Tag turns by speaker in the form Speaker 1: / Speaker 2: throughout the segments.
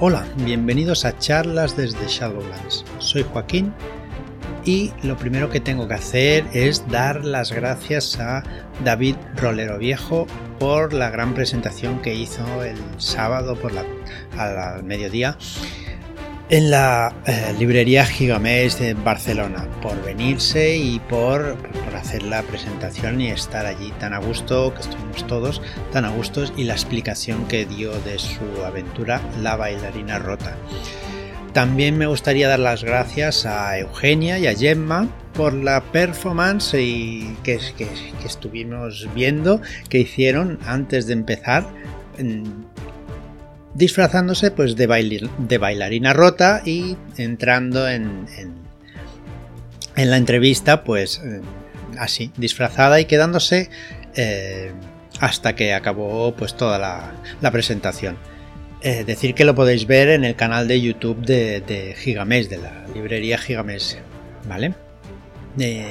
Speaker 1: Hola, bienvenidos a charlas desde Shadowlands. Soy Joaquín y lo primero que tengo que hacer es dar las gracias a David Rolero Viejo por la gran presentación que hizo el sábado por la, al mediodía en la eh, librería Gigamés de Barcelona por venirse y por, por, hacer la presentación y estar allí tan a gusto, que estuvimos todos tan a gustos y la explicación que dio de su aventura La bailarina rota. También me gustaría dar las gracias a Eugenia y a Gemma por la performance y que, que, que estuvimos viendo que hicieron antes de empezar disfrazándose pues de, bailarina rota y entrando en, en, la entrevista pues eh, así, disfrazada y quedándose eh, hasta que acabó pues toda la, presentación. Eh, decir que lo podéis ver en el canal de YouTube de, de de la librería Gigamés, ¿vale?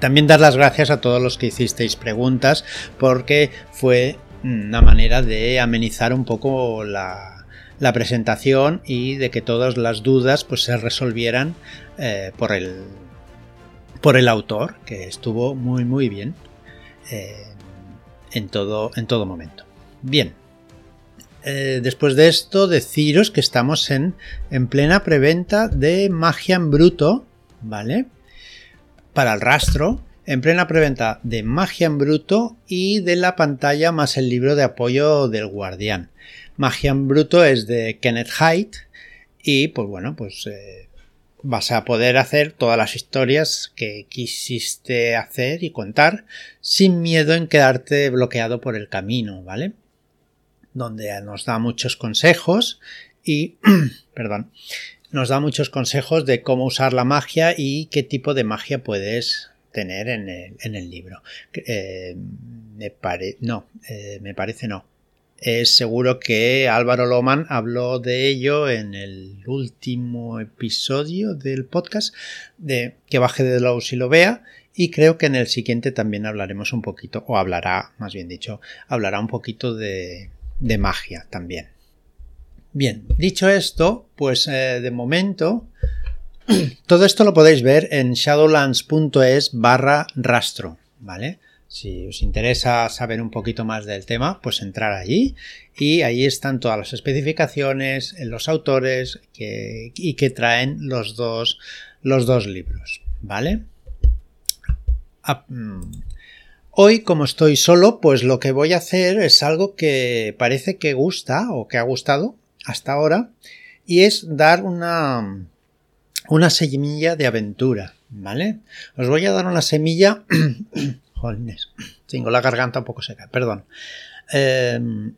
Speaker 1: también dar las gracias a todos los que hicisteis preguntas porque fue una manera de amenizar un poco la, la presentación y de que todas las dudas pues se resolvieran eh, por el por el autor que estuvo muy muy bien eh, en todo en todo momento. Bien eh, después de esto deciros que estamos en, en plena preventa de magia en bruto vale para el rastro en plena preventa de magia en bruto y de la pantalla más el libro de apoyo del guardián Magia en Bruto es de Kenneth Haidt y pues bueno, pues eh, vas a poder hacer todas las historias que quisiste hacer y contar sin miedo en quedarte bloqueado por el camino, ¿vale? Donde nos da muchos consejos y, perdón, nos da muchos consejos de cómo usar la magia y qué tipo de magia puedes tener en el, libro. Eh, me no, eh, me parece no es seguro que Álvaro Loman habló de ello en el último episodio del podcast de que baje de Lowe's y lo vea y creo que en el siguiente también hablaremos un poquito o hablará más bien dicho hablará un poquito de, de magia también. Bien dicho esto pues eh, de momento todo esto lo podéis ver en shadowlands.es barra rastro vale si os interesa saber un poquito más del tema, pues entrar allí y ahí están todas las especificaciones, los autores y que traen los dos, los dos libros, ¿vale? Ah, mm. Hoy, como estoy solo, pues lo que voy a hacer es algo que parece que gusta o que ha gustado hasta ahora y es dar una, una semilla de aventura, ¿vale? Os voy a dar una semilla tengo la garganta un poco seca, perdón. Em,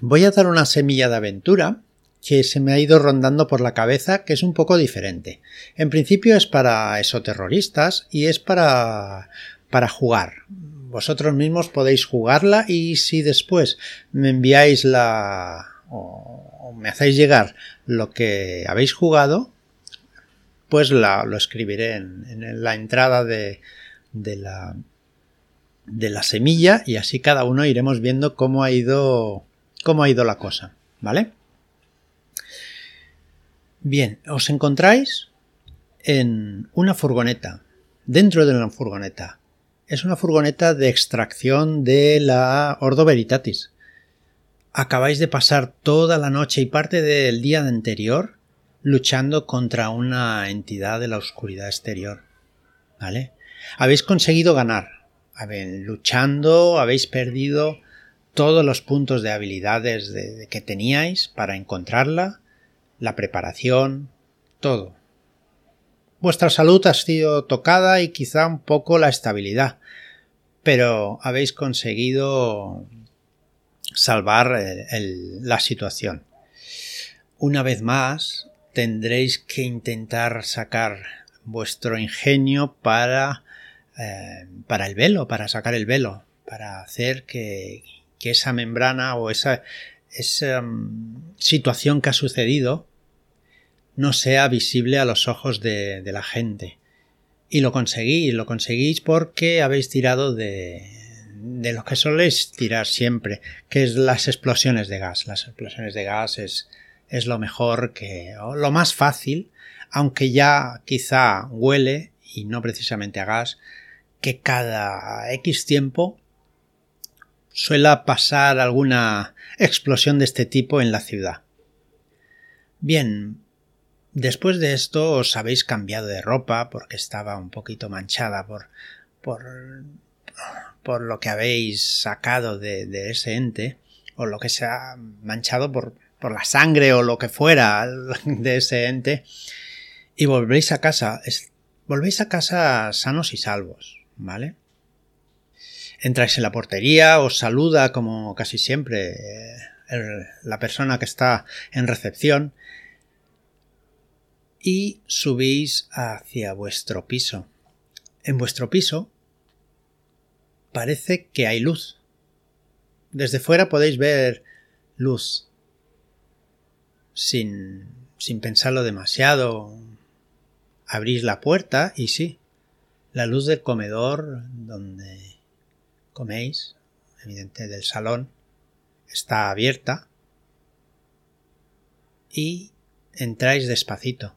Speaker 1: voy a dar una semilla de aventura que se me ha ido rondando por la cabeza, que es un poco diferente. En principio es para esoterroristas y es para, para jugar. Vosotros mismos podéis jugarla y si después me enviáis la o, me hacéis llegar lo que habéis jugado, pues lo escribiré en la entrada de, de la, de la semilla y así cada uno iremos viendo cómo ha ido, cómo ha ido la cosa, ¿vale? Bien, os encontráis en una furgoneta, dentro de una furgoneta. Es una furgoneta de extracción de la Ordo Veritatis. Acabáis de pasar toda la noche y parte del día anterior luchando contra una entidad de la oscuridad exterior. ¿Vale? Habéis conseguido ganar. luchando, habéis perdido todos los puntos de habilidades que teníais para encontrarla, la preparación, todo. Vuestra salud ha sido tocada y quizá un poco la estabilidad, pero habéis conseguido salvar la situación. Una vez más, tendréis que intentar sacar vuestro ingenio para eh, para el velo, para sacar el velo, para hacer que, esa membrana o esa, mm, situación que ha sucedido no sea visible a los ojos de, la gente. Y lo conseguís, lo conseguís porque habéis tirado de, de lo que soléis tirar siempre, que es las explosiones de gas. Las explosiones de gas es, es lo mejor que, o lo más fácil, aunque ya quizá huele, y no precisamente a gas, que cada X tiempo suela pasar alguna explosión de este tipo en la ciudad. Bien, después de esto os habéis cambiado de ropa porque estaba un poquito manchada por, por, por lo que habéis sacado de, ese ente, o lo que se ha manchado por, por la sangre o lo que fuera de ese ente, y volvéis a casa, volvéis a casa sanos y salvos, ¿vale? Entráis en la portería, os saluda como casi siempre eh, la persona que está en recepción y subís hacia vuestro piso. En vuestro piso parece que hay luz. Desde fuera podéis ver luz. Sin, sin pensarlo demasiado. Abrís la puerta y sí, la luz del comedor donde coméis, evidente del salón, está abierta y entráis despacito.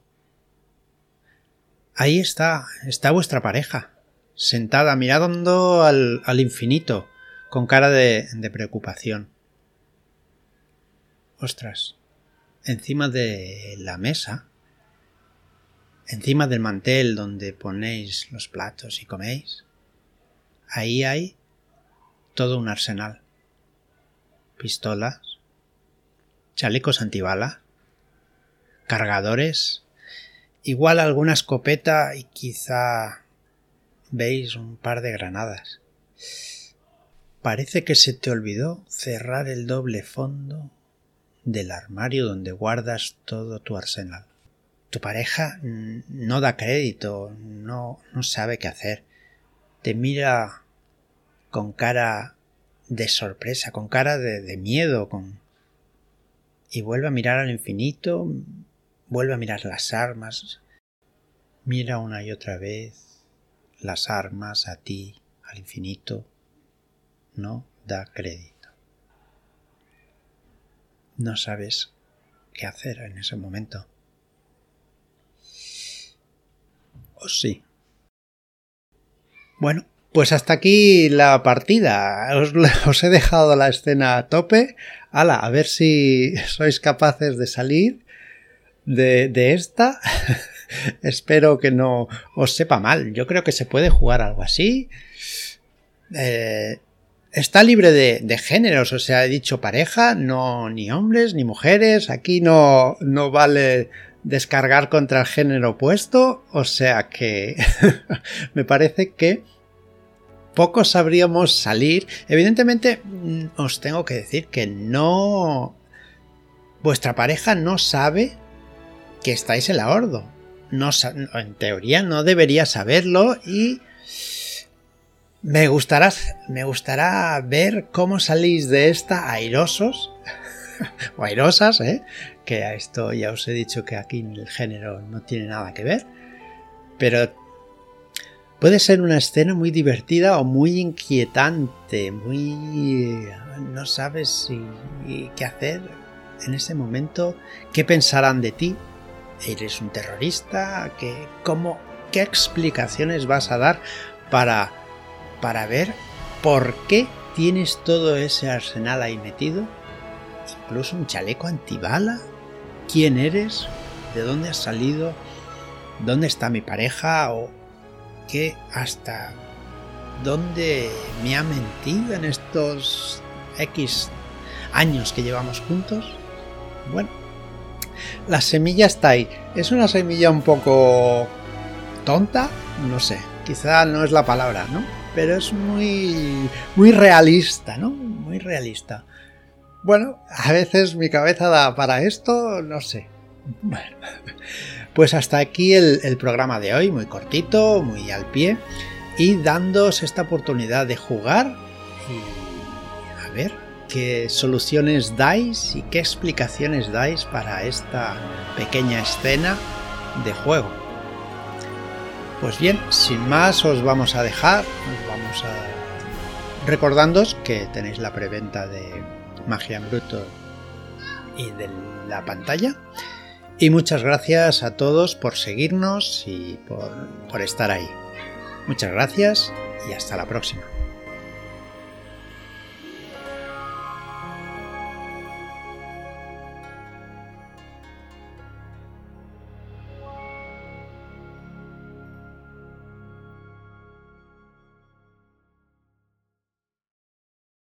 Speaker 1: Ahí está, está vuestra pareja, sentada mirando al, al infinito, con cara de, de preocupación. Ostras, encima de la mesa, encima del mantel donde ponéis los platos y coméis, ahí hay todo un arsenal. Pistolas, chalecos antibalas, cargadores, igual alguna escopeta y quizá veis un par de granadas. Parece que se te olvidó cerrar el doble fondo del armario donde guardas todo tu arsenal. Tu pareja no da crédito, no, no sabe qué hacer. Te mira con cara de sorpresa, con cara de, de miedo, con... y vuelve a mirar al infinito, vuelve a mirar las armas, mira una y otra vez las armas a ti, al infinito, no da crédito. No sabes qué hacer en ese momento. ¿O sí? Bueno, pues hasta aquí la partida. Os, he dejado la escena a tope. Ala, a ver si sois capaces de salir de, de esta. Espero que no os sepa mal. Yo creo que se puede jugar algo así. Eh, está libre de, géneros, o sea, he dicho pareja, no ni hombres ni mujeres. Aquí no, no vale descargar contra el género opuesto. O sea que me parece que pocos sabríamos salir. Evidentemente, mm, os tengo que decir que no. Vuestra pareja no sabe que estáis en la hordo no, en teoría no debería saberlo y me gustará, me gustará ver cómo salís de esta airosos o airosas, ¿eh? que a esto ya os he dicho que aquí el género no tiene nada que ver, pero puede ser una escena muy divertida o muy inquietante, muy... no sabes qué hacer en ese momento, qué pensarán de ti, ¿Eres un terrorista? ¿Qué, cómo, ¿Qué explicaciones vas a dar para, para ver por qué tienes todo ese arsenal ahí metido? Incluso un chaleco antibala. ¿Quién eres? ¿De dónde has salido? ¿Dónde está mi pareja? ¿O qué hasta dónde me ha mentido en estos X años que llevamos juntos? Bueno, la semilla está ahí. Es una semilla un poco tonta, no sé, quizá no es la palabra, ¿no? Pero es muy muy realista, ¿no? Muy realista. Bueno, a veces mi cabeza da para esto, no sé. Pues hasta aquí el, programa de hoy, muy cortito, muy al pie, y dándoos esta oportunidad de jugar y a ver qué soluciones dais y qué explicaciones dais para esta pequeña escena de juego. Pues bien, sin más os vamos a dejar, os vamos a recordándoos que tenéis la preventa de Magia en Bruto y de la pantalla. Y muchas gracias a todos por seguirnos y por, por estar ahí. Muchas gracias y hasta la próxima.